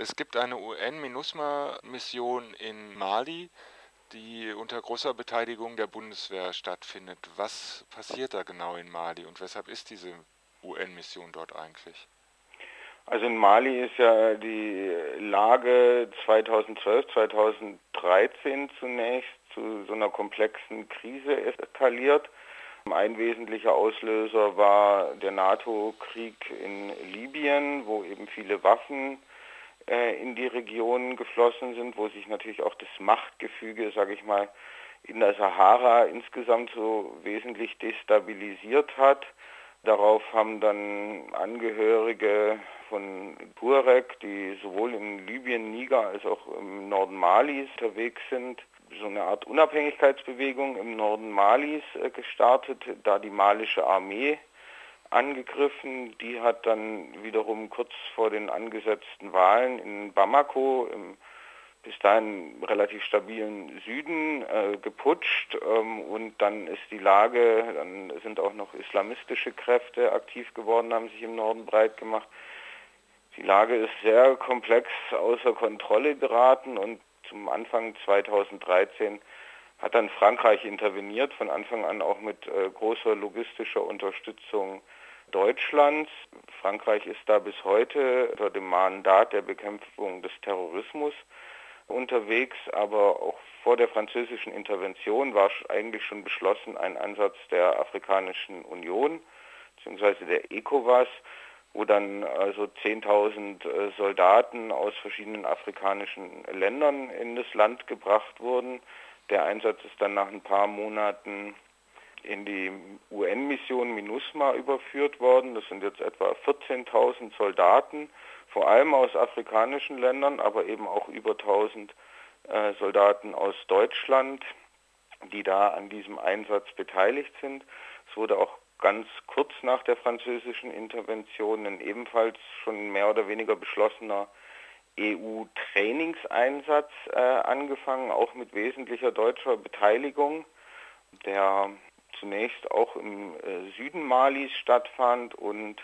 Es gibt eine UN-MINUSMA-Mission in Mali, die unter großer Beteiligung der Bundeswehr stattfindet. Was passiert da genau in Mali und weshalb ist diese UN-Mission dort eigentlich? Also in Mali ist ja die Lage 2012, 2013 zunächst zu so einer komplexen Krise eskaliert. Ein wesentlicher Auslöser war der NATO-Krieg in Libyen, wo eben viele Waffen äh, in die Region geflossen sind, wo sich natürlich auch das Machtgefüge, sage ich mal, in der Sahara insgesamt so wesentlich destabilisiert hat. Darauf haben dann Angehörige von Burek, die sowohl in Libyen, Niger als auch im Norden Malis unterwegs sind, so eine Art Unabhängigkeitsbewegung im Norden Malis äh, gestartet, da die malische Armee angegriffen. Die hat dann wiederum kurz vor den angesetzten Wahlen in Bamako im bis dahin relativ stabilen Süden äh, geputscht ähm, und dann ist die Lage, dann sind auch noch islamistische Kräfte aktiv geworden, haben sich im Norden breit gemacht. Die Lage ist sehr komplex außer Kontrolle geraten und zum Anfang 2013 hat dann Frankreich interveniert, von Anfang an auch mit äh, großer logistischer Unterstützung Deutschlands. Frankreich ist da bis heute unter dem Mandat der Bekämpfung des Terrorismus unterwegs, aber auch vor der französischen Intervention war eigentlich schon beschlossen ein Ansatz der Afrikanischen Union bzw. der ECOWAS, wo dann also 10.000 äh, Soldaten aus verschiedenen afrikanischen Ländern in das Land gebracht wurden. Der Einsatz ist dann nach ein paar Monaten in die UN-Mission MINUSMA überführt worden. Das sind jetzt etwa 14.000 Soldaten, vor allem aus afrikanischen Ländern, aber eben auch über 1.000 äh, Soldaten aus Deutschland, die da an diesem Einsatz beteiligt sind. Es wurde auch ganz kurz nach der französischen Intervention ein ebenfalls schon mehr oder weniger beschlossener EU-Trainingseinsatz äh, angefangen, auch mit wesentlicher deutscher Beteiligung, der zunächst auch im äh, Süden Malis stattfand und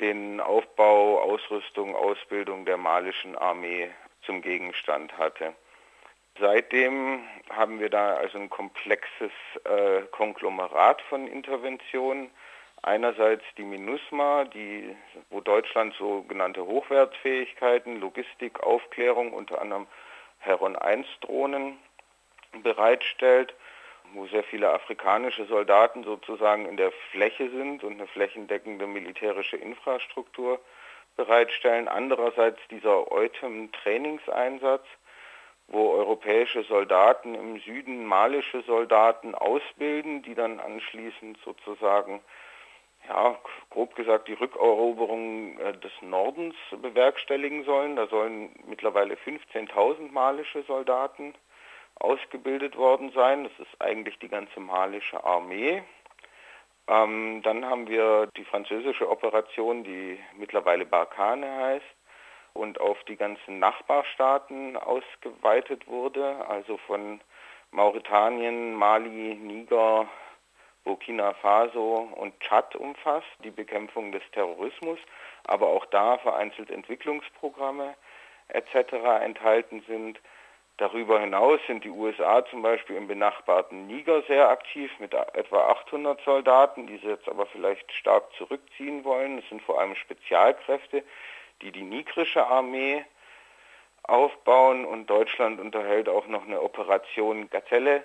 den Aufbau, Ausrüstung, Ausbildung der malischen Armee zum Gegenstand hatte. Seitdem haben wir da also ein komplexes äh, Konglomerat von Interventionen. Einerseits die MINUSMA, die, wo Deutschland sogenannte Hochwertfähigkeiten, Logistik, Aufklärung, unter anderem Heron-1-Drohnen bereitstellt wo sehr viele afrikanische Soldaten sozusagen in der Fläche sind und eine flächendeckende militärische Infrastruktur bereitstellen. Andererseits dieser EUTEM-Trainingseinsatz, wo europäische Soldaten im Süden malische Soldaten ausbilden, die dann anschließend sozusagen, ja, grob gesagt, die Rückeroberung äh, des Nordens bewerkstelligen sollen. Da sollen mittlerweile 15.000 malische Soldaten ausgebildet worden sein. Das ist eigentlich die ganze malische Armee. Ähm, dann haben wir die französische Operation, die mittlerweile Barkhane heißt und auf die ganzen Nachbarstaaten ausgeweitet wurde, also von Mauretanien, Mali, Niger, Burkina Faso und Tschad umfasst, die Bekämpfung des Terrorismus, aber auch da vereinzelt Entwicklungsprogramme etc. enthalten sind. Darüber hinaus sind die USA zum Beispiel im benachbarten Niger sehr aktiv mit etwa 800 Soldaten, die sie jetzt aber vielleicht stark zurückziehen wollen. Es sind vor allem Spezialkräfte, die die nigrische Armee aufbauen und Deutschland unterhält auch noch eine Operation Gazelle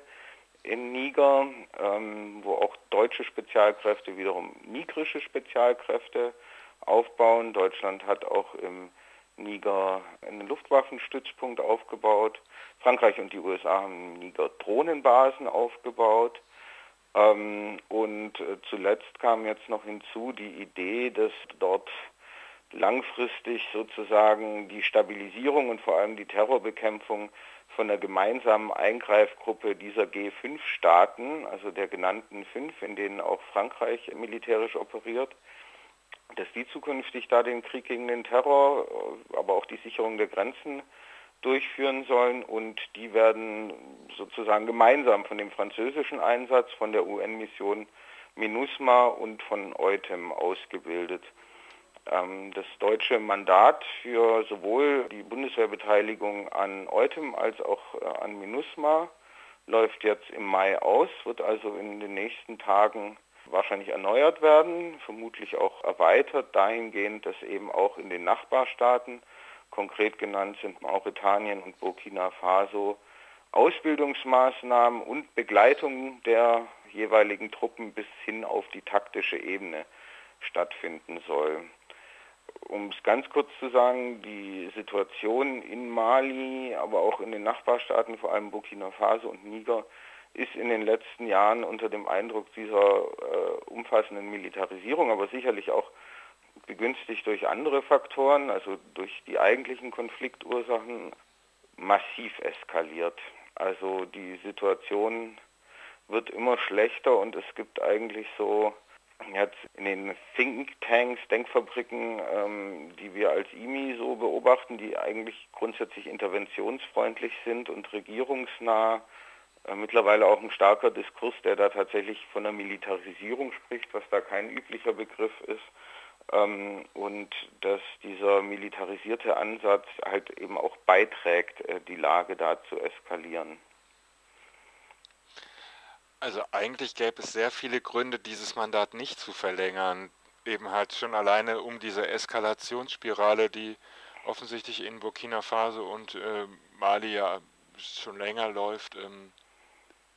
in Niger, ähm, wo auch deutsche Spezialkräfte wiederum nigrische Spezialkräfte aufbauen. Deutschland hat auch im Niger einen Luftwaffenstützpunkt aufgebaut. Frankreich und die USA haben Niger Drohnenbasen aufgebaut. Ähm, und äh, zuletzt kam jetzt noch hinzu die Idee, dass dort langfristig sozusagen die Stabilisierung und vor allem die Terrorbekämpfung von der gemeinsamen Eingreifgruppe dieser G5-Staaten, also der genannten fünf, in denen auch Frankreich militärisch operiert, dass die zukünftig da den Krieg gegen den Terror, aber auch die Sicherung der Grenzen durchführen sollen und die werden sozusagen gemeinsam von dem französischen Einsatz, von der UN-Mission MINUSMA und von EUTEM ausgebildet. Ähm, das deutsche Mandat für sowohl die Bundeswehrbeteiligung an Eutem als auch äh, an MINUSMA läuft jetzt im Mai aus, wird also in den nächsten Tagen wahrscheinlich erneuert werden, vermutlich auch erweitert dahingehend, dass eben auch in den Nachbarstaaten, konkret genannt sind Mauretanien und Burkina Faso, Ausbildungsmaßnahmen und Begleitung der jeweiligen Truppen bis hin auf die taktische Ebene stattfinden soll. Um es ganz kurz zu sagen, die Situation in Mali, aber auch in den Nachbarstaaten, vor allem Burkina Faso und Niger, ist in den letzten Jahren unter dem Eindruck dieser äh, umfassenden Militarisierung, aber sicherlich auch begünstigt durch andere Faktoren, also durch die eigentlichen Konfliktursachen, massiv eskaliert. Also die Situation wird immer schlechter und es gibt eigentlich so jetzt in den Thinktanks, Denkfabriken, ähm, die wir als IMI so beobachten, die eigentlich grundsätzlich interventionsfreundlich sind und regierungsnah, mittlerweile auch ein starker Diskurs, der da tatsächlich von der Militarisierung spricht, was da kein üblicher Begriff ist. Ähm, und dass dieser militarisierte Ansatz halt eben auch beiträgt, äh, die Lage da zu eskalieren. Also eigentlich gäbe es sehr viele Gründe, dieses Mandat nicht zu verlängern. Eben halt schon alleine um diese Eskalationsspirale, die offensichtlich in Burkina Faso und äh, Mali ja schon länger läuft, ähm,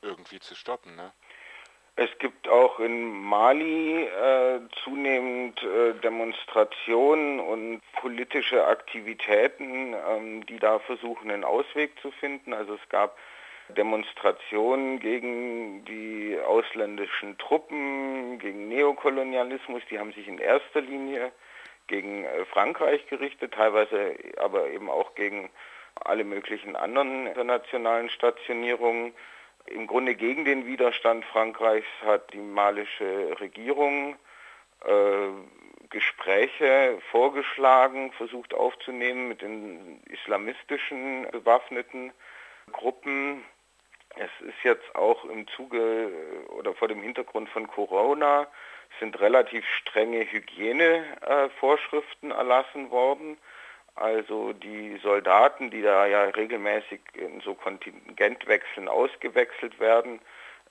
irgendwie zu stoppen. Ne? Es gibt auch in Mali äh, zunehmend äh, Demonstrationen und politische Aktivitäten, ähm, die da versuchen, einen Ausweg zu finden. Also es gab Demonstrationen gegen die ausländischen Truppen, gegen Neokolonialismus, die haben sich in erster Linie gegen äh, Frankreich gerichtet, teilweise aber eben auch gegen alle möglichen anderen internationalen Stationierungen im Grunde gegen den Widerstand Frankreichs hat die malische Regierung äh, Gespräche vorgeschlagen, versucht aufzunehmen mit den islamistischen bewaffneten Gruppen. Es ist jetzt auch im Zuge oder vor dem Hintergrund von Corona sind relativ strenge Hygienevorschriften erlassen worden. Also die Soldaten, die da ja regelmäßig in so Kontingentwechseln ausgewechselt werden,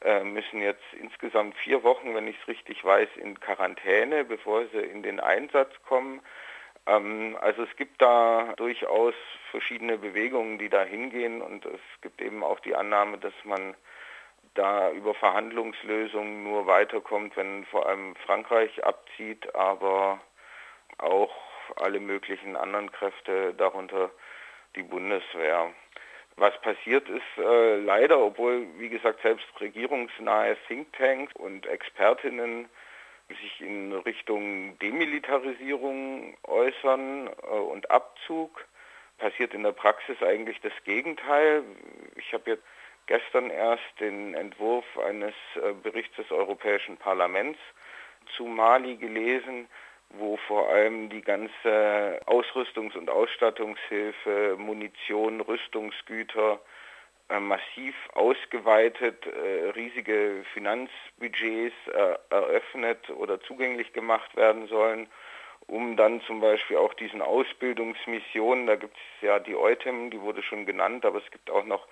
äh, müssen jetzt insgesamt vier Wochen, wenn ich es richtig weiß, in Quarantäne, bevor sie in den Einsatz kommen. Ähm, also es gibt da durchaus verschiedene Bewegungen, die da hingehen und es gibt eben auch die Annahme, dass man da über Verhandlungslösungen nur weiterkommt, wenn vor allem Frankreich abzieht, aber auch alle möglichen anderen Kräfte, darunter die Bundeswehr. Was passiert ist äh, leider, obwohl, wie gesagt, selbst regierungsnahe Thinktanks und Expertinnen sich in Richtung Demilitarisierung äußern äh, und Abzug, passiert in der Praxis eigentlich das Gegenteil. Ich habe jetzt gestern erst den Entwurf eines äh, Berichts des Europäischen Parlaments zu Mali gelesen, wo vor allem die ganze Ausrüstungs- und Ausstattungshilfe, Munition, Rüstungsgüter äh, massiv ausgeweitet, äh, riesige Finanzbudgets äh, eröffnet oder zugänglich gemacht werden sollen, um dann zum Beispiel auch diesen Ausbildungsmissionen, da gibt es ja die EUTEM, die wurde schon genannt, aber es gibt auch noch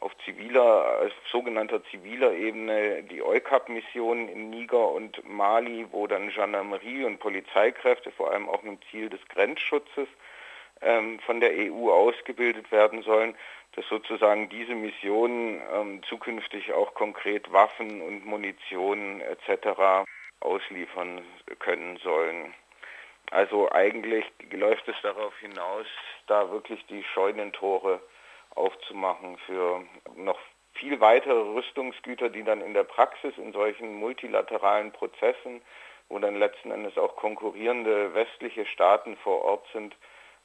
auf ziviler, auf sogenannter ziviler Ebene die EUCAP-Missionen in Niger und Mali, wo dann Gendarmerie und Polizeikräfte, vor allem auch mit Ziel des Grenzschutzes, ähm, von der EU ausgebildet werden sollen, dass sozusagen diese Missionen ähm, zukünftig auch konkret Waffen und Munition etc. ausliefern können sollen. Also eigentlich läuft es darauf hinaus, da wirklich die Scheunentore aufzumachen für noch viel weitere Rüstungsgüter, die dann in der Praxis in solchen multilateralen Prozessen, wo dann letzten Endes auch konkurrierende westliche Staaten vor Ort sind,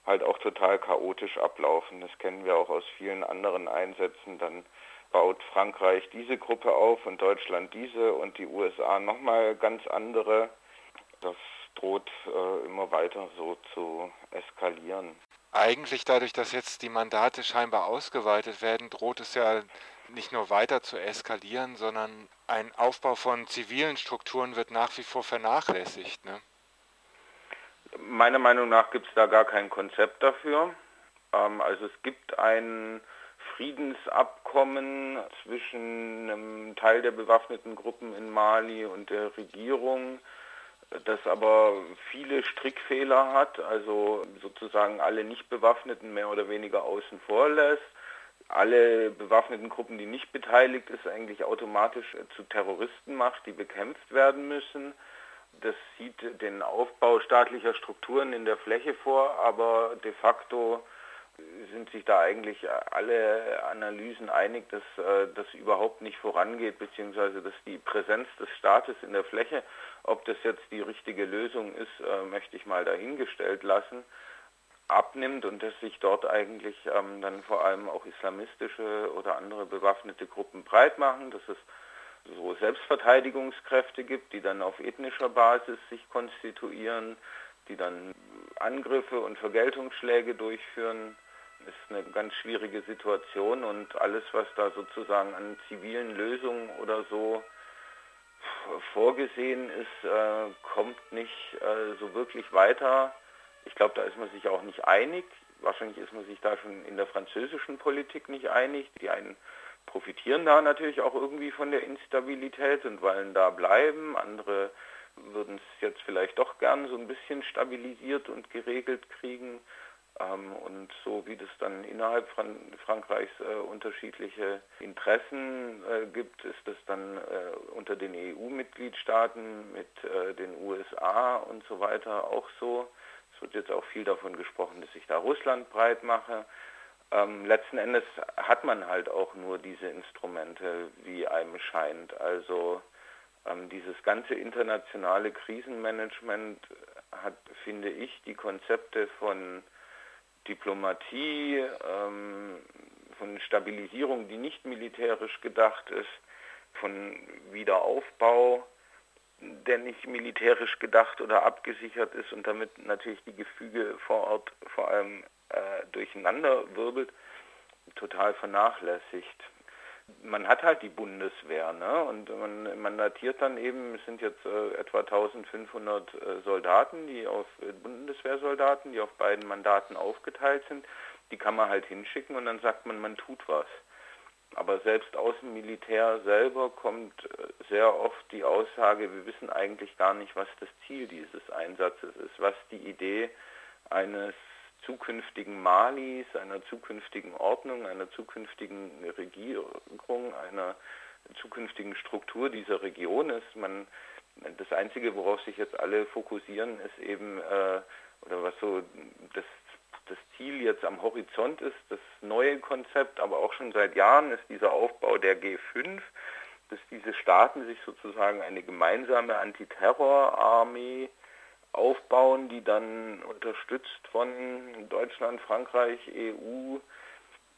halt auch total chaotisch ablaufen. Das kennen wir auch aus vielen anderen Einsätzen. Dann baut Frankreich diese Gruppe auf und Deutschland diese und die USA nochmal ganz andere. Das droht äh, immer weiter so zu eskalieren eigentlich dadurch, dass jetzt die Mandate scheinbar ausgeweitet werden, droht es ja nicht nur weiter zu eskalieren, sondern ein Aufbau von zivilen Strukturen wird nach wie vor vernachlässigt. Ne? Meiner Meinung nach gibt es da gar kein Konzept dafür. Ähm, also es gibt ein Friedensabkommen zwischen einem Teil der bewaffneten Gruppen in Mali und der Regierung, das aber viele Strickfehler hat, also sozusagen alle nicht bewaffneten mehr oder weniger außen vor lässt. Alle bewaffneten Gruppen, die nicht beteiligt ist, eigentlich automatisch zu Terroristen macht, die bekämpft werden müssen. Das sieht den Aufbau staatlicher Strukturen in der Fläche vor, aber de facto sind sich da eigentlich alle Analysen einig, dass äh, das überhaupt nicht vorangeht, beziehungsweise dass die Präsenz des Staates in der Fläche, ob das jetzt die richtige Lösung ist, äh, möchte ich mal dahingestellt lassen, abnimmt und dass sich dort eigentlich ähm, dann vor allem auch islamistische oder andere bewaffnete Gruppen breit machen, dass es so Selbstverteidigungskräfte gibt, die dann auf ethnischer Basis sich konstituieren, die dann Angriffe und Vergeltungsschläge durchführen, ist eine ganz schwierige Situation und alles, was da sozusagen an zivilen Lösungen oder so vorgesehen ist, äh, kommt nicht äh, so wirklich weiter. Ich glaube, da ist man sich auch nicht einig. Wahrscheinlich ist man sich da schon in der französischen Politik nicht einig. Die einen profitieren da natürlich auch irgendwie von der Instabilität und wollen da bleiben. Andere würden es jetzt vielleicht doch gern so ein bisschen stabilisiert und geregelt kriegen. Ähm, und so wie das dann innerhalb Fran Frankreichs äh, unterschiedliche Interessen äh, gibt, ist das dann äh, unter den EU-Mitgliedstaaten mit äh, den USA und so weiter auch so. Es wird jetzt auch viel davon gesprochen, dass ich da Russland breit mache. Ähm, letzten Endes hat man halt auch nur diese Instrumente, wie einem scheint. Also ähm, dieses ganze internationale Krisenmanagement hat, finde ich, die Konzepte von Diplomatie, ähm, von Stabilisierung, die nicht militärisch gedacht ist, von Wiederaufbau, der nicht militärisch gedacht oder abgesichert ist und damit natürlich die Gefüge vor Ort vor allem äh, durcheinander wirbelt, total vernachlässigt man hat halt die Bundeswehr, ne? Und man mandatiert dann eben, es sind jetzt äh, etwa 1500 äh, Soldaten, die auf äh, Bundeswehrsoldaten, die auf beiden Mandaten aufgeteilt sind, die kann man halt hinschicken und dann sagt man, man tut was. Aber selbst aus dem Militär selber kommt äh, sehr oft die Aussage, wir wissen eigentlich gar nicht, was das Ziel dieses Einsatzes ist, was die Idee eines zukünftigen Malis, einer zukünftigen Ordnung, einer zukünftigen Regierung, einer zukünftigen Struktur dieser Region ist. Man, das Einzige, worauf sich jetzt alle fokussieren, ist eben, äh, oder was so das, das Ziel jetzt am Horizont ist, das neue Konzept, aber auch schon seit Jahren ist dieser Aufbau der G5, dass diese Staaten sich sozusagen eine gemeinsame Antiterrorarmee aufbauen, die dann unterstützt von Deutschland, Frankreich, EU,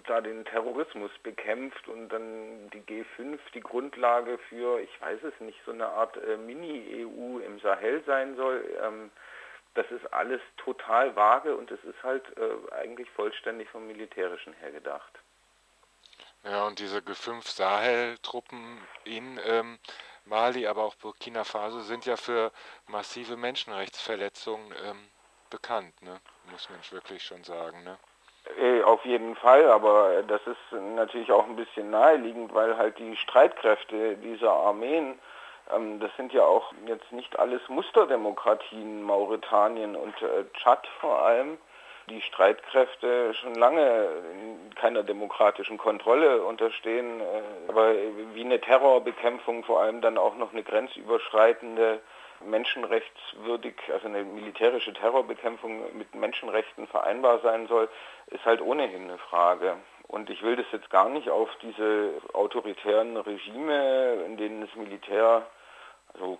da den Terrorismus bekämpft und dann die G5 die Grundlage für, ich weiß es nicht, so eine Art äh, Mini-EU im Sahel sein soll. Ähm, das ist alles total vage und es ist halt äh, eigentlich vollständig vom Militärischen her gedacht. Ja, und diese G5 Sahel-Truppen in ähm, Mali, aber auch Burkina Faso sind ja für massive Menschenrechtsverletzungen ähm, bekannt, ne? muss man wirklich schon sagen. Ne? Äh, auf jeden Fall, aber das ist natürlich auch ein bisschen naheliegend, weil halt die Streitkräfte dieser Armeen, ähm, das sind ja auch jetzt nicht alles Musterdemokratien, Mauretanien und äh, Tschad vor allem, die Streitkräfte schon lange keiner demokratischen Kontrolle unterstehen, äh, aber wie eine Terrorbekämpfung vor allem dann auch noch eine grenzüberschreitende menschenrechtswürdig, also eine militärische Terrorbekämpfung mit Menschenrechten vereinbar sein soll, ist halt ohnehin eine Frage. Und ich will das jetzt gar nicht auf diese autoritären Regime, in denen das Militär, also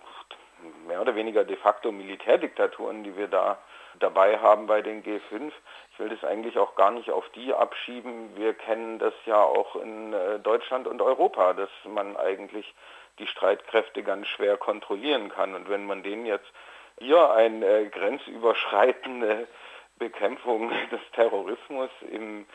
mehr oder weniger de facto Militärdiktaturen, die wir da dabei haben bei den G5. Ich will das eigentlich auch gar nicht auf die abschieben. Wir kennen das ja auch in äh, Deutschland und Europa, dass man eigentlich die Streitkräfte ganz schwer kontrollieren kann. Und wenn man denen jetzt hier eine grenzüberschreitende Bekämpfung des Terrorismus im,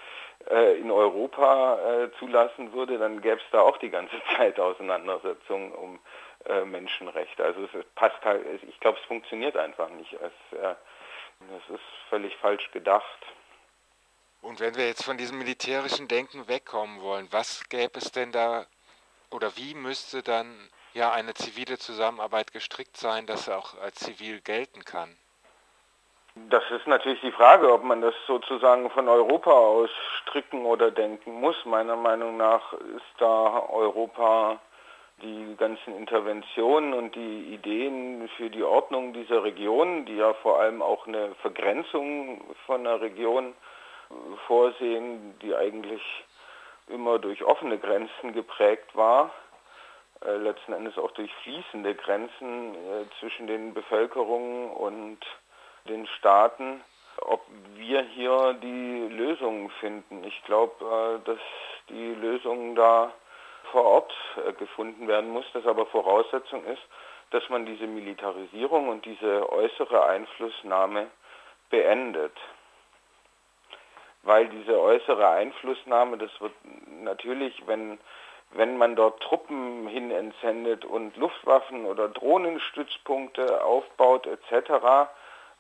äh, in Europa äh, zulassen würde, dann gäbe es da auch die ganze Zeit Auseinandersetzungen um äh, Menschenrechte. Also es passt halt, ich glaube, es funktioniert einfach nicht. Es, äh, Das ist völlig falsch gedacht. Und wenn wir jetzt von diesem militärischen Denken wegkommen wollen, was gäbe es denn da oder wie müsste dann ja eine zivile Zusammenarbeit gestrickt sein, dass er auch als zivil gelten kann? Das ist natürlich die Frage, ob man das sozusagen von Europa aus stricken oder denken muss. Meiner Meinung nach ist da Europa die ganzen Interventionen und die Ideen für die Ordnung dieser Region, die ja vor allem auch eine Vergrenzung von einer Region vorsehen, die eigentlich immer durch offene Grenzen geprägt war, äh, letzten Endes auch durch fließende Grenzen äh, zwischen den Bevölkerungen und den Staaten, ob wir hier die Lösungen finden. Ich glaube, äh, dass die Lösung da vor Ort äh, gefunden werden muss, das aber Voraussetzung ist, dass man diese Militarisierung und diese äußere Einflussnahme beendet. Weil diese äußere Einflussnahme, das wird natürlich, wenn, wenn man dort Truppen hin entsendet und Luftwaffen oder Drohnenstützpunkte aufbaut etc.,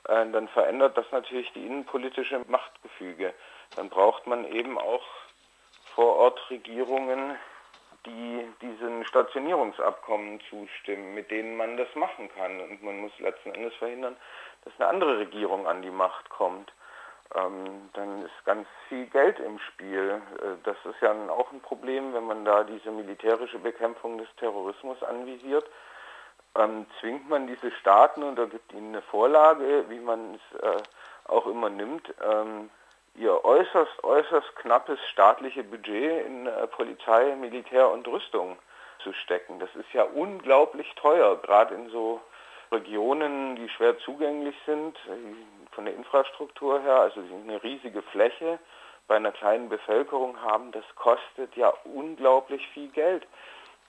äh, dann verändert das natürlich die innenpolitische Machtgefüge. Dann braucht man eben auch vor Ort Regierungen, die diesen Stationierungsabkommen zustimmen, mit denen man das machen kann. Und man muss letzten Endes verhindern, dass eine andere Regierung an die Macht kommt. Ähm, dann ist ganz viel Geld im Spiel. Äh, das ist ja auch ein Problem, wenn man da diese militärische Bekämpfung des Terrorismus anvisiert ähm, zwingt man diese Staaten und da gibt ihnen eine Vorlage, wie man es äh, auch immer nimmt, ähm, ihr äußerst, äußerst knappes staatliche Budget in äh, Polizei, Militär und Rüstung zu stecken. Das ist ja unglaublich teuer, gerade in so Regionen, die schwer zugänglich sind, äh, von der Infrastruktur her, also eine riesige Fläche bei einer kleinen Bevölkerung haben, das kostet ja unglaublich viel Geld.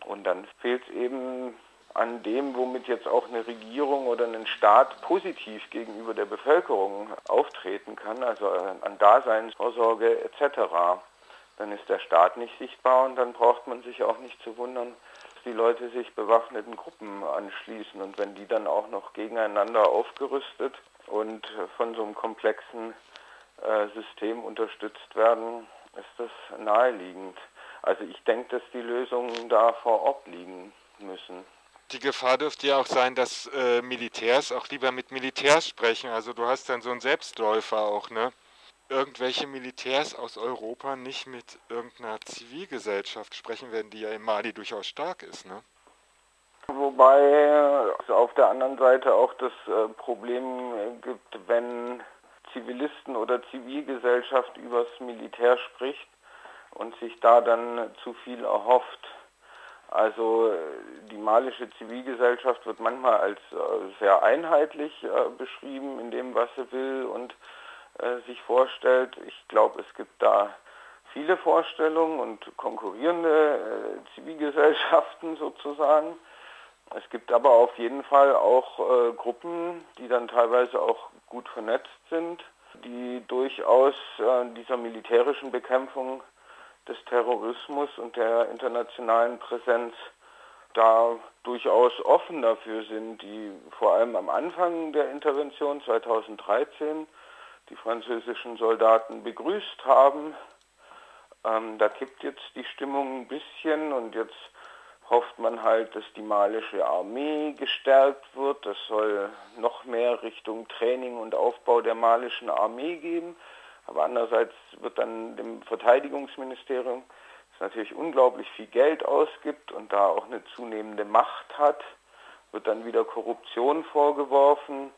Und dann fehlt es eben an dem, womit jetzt auch eine Regierung oder ein Staat positiv gegenüber der Bevölkerung auftreten kann, also an Daseinsvorsorge etc. Dann ist der Staat nicht sichtbar und dann braucht man sich auch nicht zu wundern, die Leute sich bewaffneten Gruppen anschließen und wenn die dann auch noch gegeneinander aufgerüstet und von so einem komplexen äh, System unterstützt werden, ist das naheliegend. Also ich denke, dass die Lösungen da vor Ort liegen müssen die Gefahr dürfte ja auch sein, dass äh, Militärs auch lieber mit Militärs sprechen. Also du hast dann so einen Selbstläufer auch, ne? Irgendwelche Militärs aus Europa nicht mit irgendeiner Zivilgesellschaft sprechen werden, die ja in Mali durchaus stark ist, ne? Wobei es auf der anderen Seite auch das äh, Problem gibt, wenn Zivilisten oder Zivilgesellschaft übers Militär spricht und sich da dann zu viel erhofft also die malische Zivilgesellschaft wird manchmal als äh, sehr einheitlich äh, beschrieben in dem, was sie will und äh, sich vorstellt. Ich glaube, es gibt da viele Vorstellungen und konkurrierende äh, Zivilgesellschaften sozusagen. Es gibt aber auf jeden Fall auch äh, Gruppen, die dann teilweise auch gut vernetzt sind, die durchaus äh, dieser militärischen Bekämpfung des Terrorismus und der internationalen Präsenz da durchaus offen dafür sind, die vor allem am Anfang der Intervention 2013 die französischen Soldaten begrüßt haben. Ähm, da kippt jetzt die Stimmung ein bisschen und jetzt hofft man halt, dass die malische Armee gestärkt wird. Das soll noch mehr Richtung Training und Aufbau der malischen Armee geben. Aber andererseits wird dann dem Verteidigungsministerium, das natürlich unglaublich viel Geld ausgibt und da auch eine zunehmende Macht hat, wird dann wieder Korruption vorgeworfen.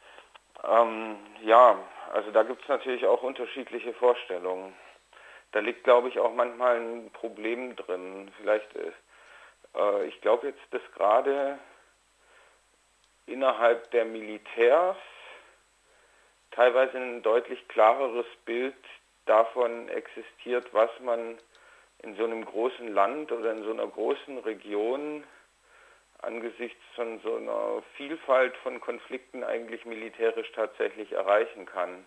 Ähm, ja, also da gibt es natürlich auch unterschiedliche Vorstellungen. Da liegt, glaube ich, auch manchmal ein Problem drin. Vielleicht, äh, ich glaube jetzt, dass gerade innerhalb der Militärs teilweise ein deutlich klareres Bild davon existiert, was man in so einem großen Land oder in so einer großen Region angesichts von so einer Vielfalt von Konflikten eigentlich militärisch tatsächlich erreichen kann.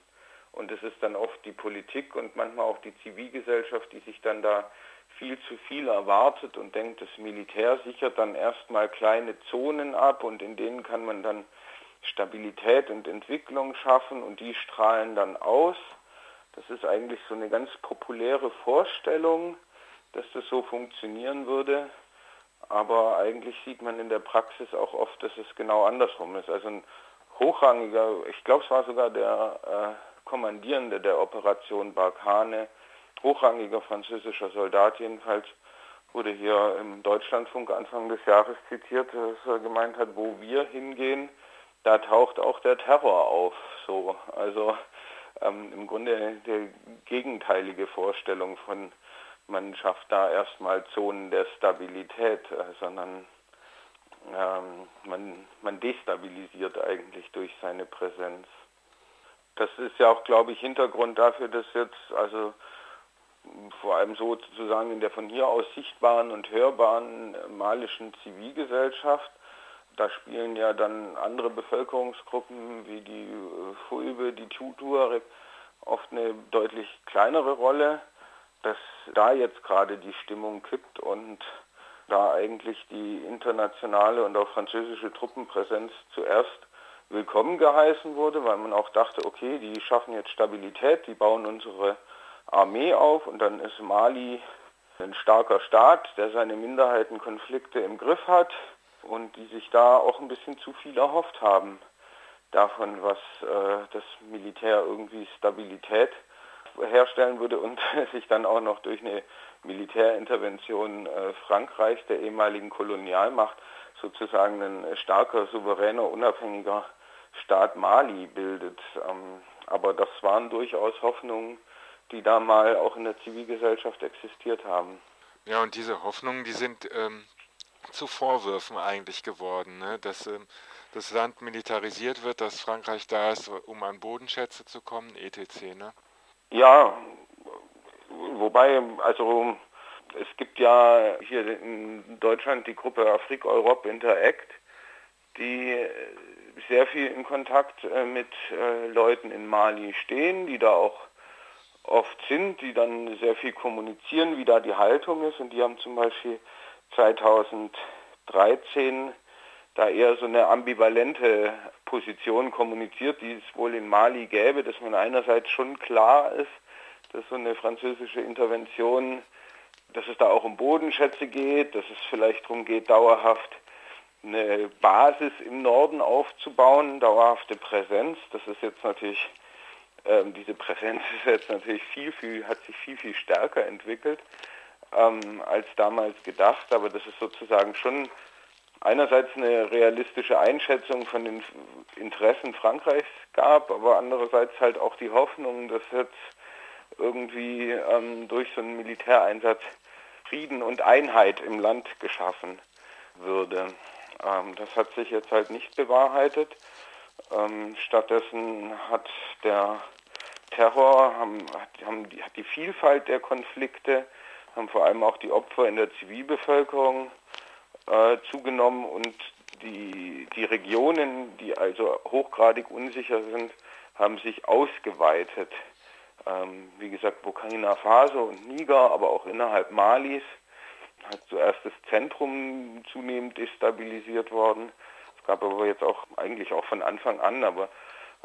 Und es ist dann oft die Politik und manchmal auch die Zivilgesellschaft, die sich dann da viel zu viel erwartet und denkt, das Militär sichert dann erstmal kleine Zonen ab und in denen kann man dann Stabilität und Entwicklung schaffen und die strahlen dann aus. Das ist eigentlich so eine ganz populäre Vorstellung, dass das so funktionieren würde. Aber eigentlich sieht man in der Praxis auch oft, dass es genau andersrum ist. Also ein hochrangiger, ich glaube es war sogar der äh, Kommandierende der Operation Barkhane, hochrangiger französischer Soldat jedenfalls, wurde hier im Deutschlandfunk Anfang des Jahres zitiert, dass er gemeint hat, wo wir hingehen, da taucht auch der Terror auf. So, also ähm, im Grunde die gegenteilige Vorstellung von, man schafft da erstmal Zonen der Stabilität, äh, sondern ähm, man, man destabilisiert eigentlich durch seine Präsenz. Das ist ja auch, glaube ich, Hintergrund dafür, dass jetzt also vor allem sozusagen in der von hier aus sichtbaren und hörbaren malischen Zivilgesellschaft. Da spielen ja dann andere Bevölkerungsgruppen wie die äh, Fulbe, die Tuareg oft eine deutlich kleinere Rolle, dass da jetzt gerade die Stimmung kippt und da eigentlich die internationale und auch französische Truppenpräsenz zuerst willkommen geheißen wurde, weil man auch dachte, okay, die schaffen jetzt Stabilität, die bauen unsere Armee auf und dann ist Mali ein starker Staat, der seine Minderheitenkonflikte im Griff hat und die sich da auch ein bisschen zu viel erhofft haben davon, was äh, das Militär irgendwie Stabilität herstellen würde und sich dann auch noch durch eine Militärintervention äh, Frankreichs, der ehemaligen Kolonialmacht, sozusagen ein starker, souveräner, unabhängiger Staat Mali bildet. Ähm, aber das waren durchaus Hoffnungen, die da mal auch in der Zivilgesellschaft existiert haben. Ja, und diese Hoffnungen, die sind ähm, zu Vorwürfen eigentlich geworden, ne? dass ähm, das Land militarisiert wird, dass Frankreich da ist, um an Bodenschätze zu kommen, etc. Ne? Ja, wobei, also es gibt ja hier in Deutschland die Gruppe Afrique Europe Interact, die sehr viel in Kontakt äh, mit äh, Leuten in Mali stehen, die da auch oft sind, die dann sehr viel kommunizieren, wie da die Haltung ist. Und die haben zum Beispiel 2013 da eher so eine ambivalente Position kommuniziert, die es wohl in Mali gäbe, dass man einerseits schon klar ist, dass so eine französische Intervention, dass es da auch um Bodenschätze geht, dass es vielleicht darum geht, dauerhaft eine Basis im Norden aufzubauen, dauerhafte Präsenz. Das ist jetzt natürlich ähm, diese Präsenz ist jetzt natürlich viel, viel, hat sich viel, viel stärker entwickelt ähm, als damals gedacht, aber das ist sozusagen schon einerseits eine realistische Einschätzung von den Interessen Frankreichs gab, aber andererseits halt auch die Hoffnung, dass jetzt irgendwie ähm, durch so einen Militäreinsatz Frieden und Einheit im Land geschaffen würde. Ähm, das hat sich jetzt halt nicht bewahrheitet. Ähm, stattdessen hat der Terror, haben, haben die, hat die Vielfalt der Konflikte, haben vor allem auch die Opfer in der Zivilbevölkerung äh, zugenommen und die, die Regionen, die also hochgradig unsicher sind, haben sich ausgeweitet. Ähm, wie gesagt, Burkina Faso und Niger, aber auch innerhalb Malis hat zuerst das Zentrum zunehmend destabilisiert worden. Es gab aber jetzt auch eigentlich auch von Anfang an, aber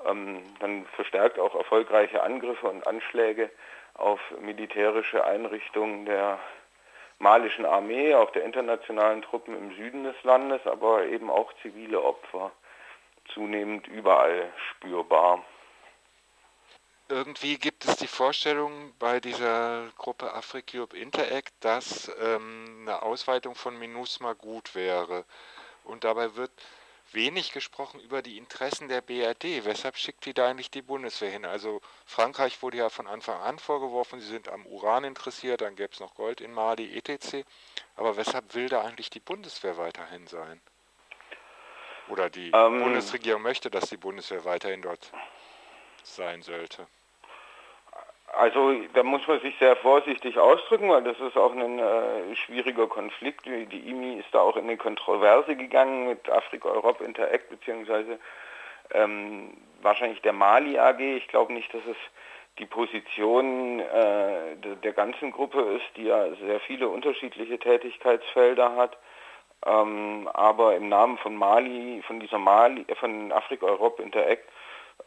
ähm, dann verstärkt auch erfolgreiche Angriffe und Anschläge auf militärische Einrichtungen der malischen Armee, auch der internationalen Truppen im Süden des Landes, aber eben auch zivile Opfer zunehmend überall spürbar. Irgendwie gibt es die Vorstellung bei dieser Gruppe AfriCube Interact, dass ähm, eine Ausweitung von MINUSMA gut wäre. Und dabei wird wenig gesprochen über die Interessen der BRD. Weshalb schickt die da eigentlich die Bundeswehr hin? Also Frankreich wurde ja von Anfang an vorgeworfen, sie sind am Uran interessiert, dann gäbe es noch Gold in Mali, etc. Aber weshalb will da eigentlich die Bundeswehr weiterhin sein? Oder die ähm, Bundesregierung möchte, dass die Bundeswehr weiterhin dort sein sollte? Also da muss man sich sehr vorsichtig ausdrücken, weil das ist auch ein äh, schwieriger Konflikt. Die, IMI ist da auch in eine Kontroverse gegangen mit Afrika Europe Interact beziehungsweise ähm, wahrscheinlich der Mali AG. Ich glaube nicht, dass es die Position äh, der, der ganzen Gruppe ist, die ja sehr viele unterschiedliche Tätigkeitsfelder hat. Ähm, aber im Namen von Mali, von dieser Mali, von Afrika-Europe Interact,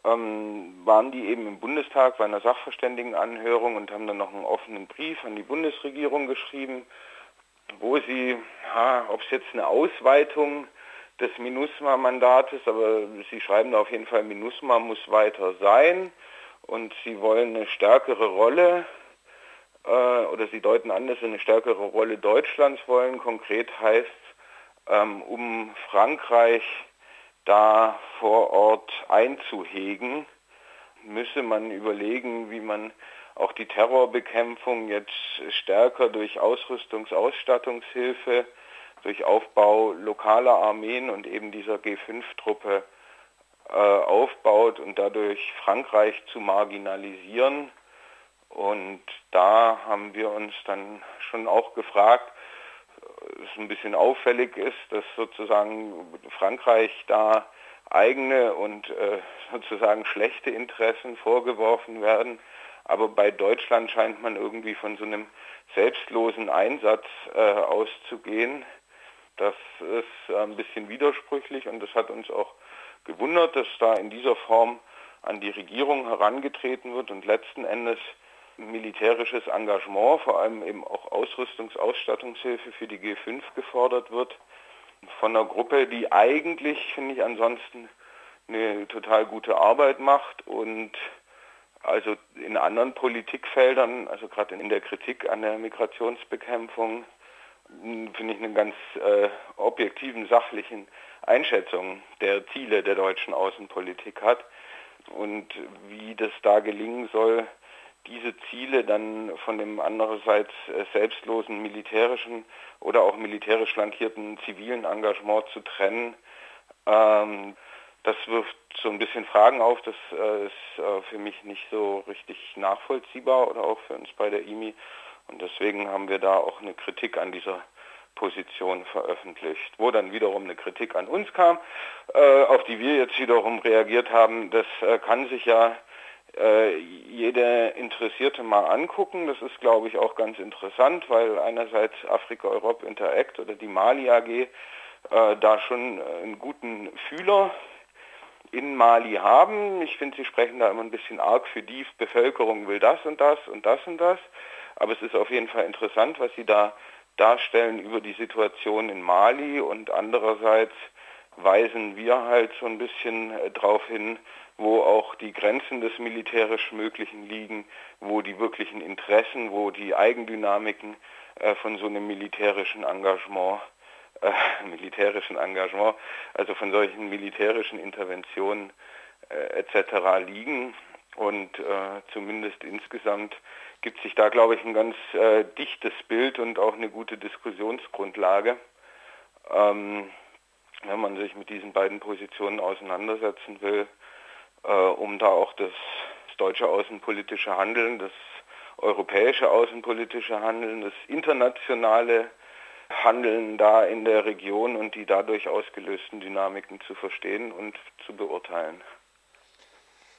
ähm, waren die eben im Bundestag bei einer Sachverständigenanhörung und haben dann noch einen offenen Brief an die Bundesregierung geschrieben, wo sie, ob es jetzt eine Ausweitung des MINUSMA-Mandates, aber sie schreiben da auf jeden Fall, MINUSMA muss weiter sein und sie wollen eine stärkere Rolle äh, oder sie deuten an, dass sie eine stärkere Rolle Deutschlands wollen. Konkret heißt ähm, um Frankreich da vor Ort einzuhegen, müsse man überlegen, wie man auch die Terrorbekämpfung jetzt stärker durch Ausrüstungsausstattungshilfe, durch Aufbau lokaler Armeen und eben dieser G5-Truppe äh, aufbaut und dadurch Frankreich zu marginalisieren. Und da haben wir uns dann schon auch gefragt, es ein bisschen auffällig ist, dass sozusagen Frankreich da eigene und äh, sozusagen schlechte Interessen vorgeworfen werden. Aber bei Deutschland scheint man irgendwie von so einem selbstlosen Einsatz äh, auszugehen. Das ist ein bisschen widersprüchlich und das hat uns auch gewundert, dass da in dieser Form an die Regierung herangetreten wird und letzten Endes militärisches Engagement, vor allem eben auch Ausrüstungs-, Ausstattungshilfe für die G5 gefordert wird. Von einer Gruppe, die eigentlich, finde ich, ansonsten eine total gute Arbeit macht und also in anderen Politikfeldern, also gerade in der Kritik an der Migrationsbekämpfung, finde ich eine ganz äh, objektiven, sachlichen Einschätzung der Ziele der deutschen Außenpolitik hat. Und wie das da gelingen soll, diese Ziele dann von dem andererseits äh, selbstlosen militärischen oder auch militärisch flankierten zivilen Engagement zu trennen, ähm, das wirft so ein bisschen Fragen auf. Das äh, ist äh, für mich nicht so richtig nachvollziehbar oder auch für uns bei der IMI. Und deswegen haben wir da auch eine Kritik an dieser Position veröffentlicht, wo dann wiederum eine Kritik an uns kam, äh, auf die wir jetzt wiederum reagiert haben. Das äh, kann sich ja äh, jeder Interessierte mal angucken. Das ist, glaube ich, auch ganz interessant, weil einerseits Afrika Europe Interact oder die Mali AG äh, da schon einen guten Fühler in Mali haben. Ich finde, sie sprechen da immer ein bisschen arg für die Bevölkerung will das und das und das und das. Aber es ist auf jeden Fall interessant, was sie da darstellen über die Situation in Mali und andererseits weisen wir halt so ein bisschen äh, darauf hin, wo auch die Grenzen des militärisch Möglichen liegen, wo die wirklichen Interessen, wo die Eigendynamiken äh, von so einem militärischen Engagement, äh, militärischen Engagement, also von solchen militärischen Interventionen äh, etc. liegen. Und äh, zumindest insgesamt gibt sich da, glaube ich, ein ganz äh, dichtes Bild und auch eine gute Diskussionsgrundlage. Ähm, wenn man sich mit diesen beiden Positionen auseinandersetzen will, um da auch das, das deutsche außenpolitische Handeln, das europäische außenpolitische Handeln, das internationale Handeln da in der Region und die dadurch ausgelösten Dynamiken zu verstehen und zu beurteilen.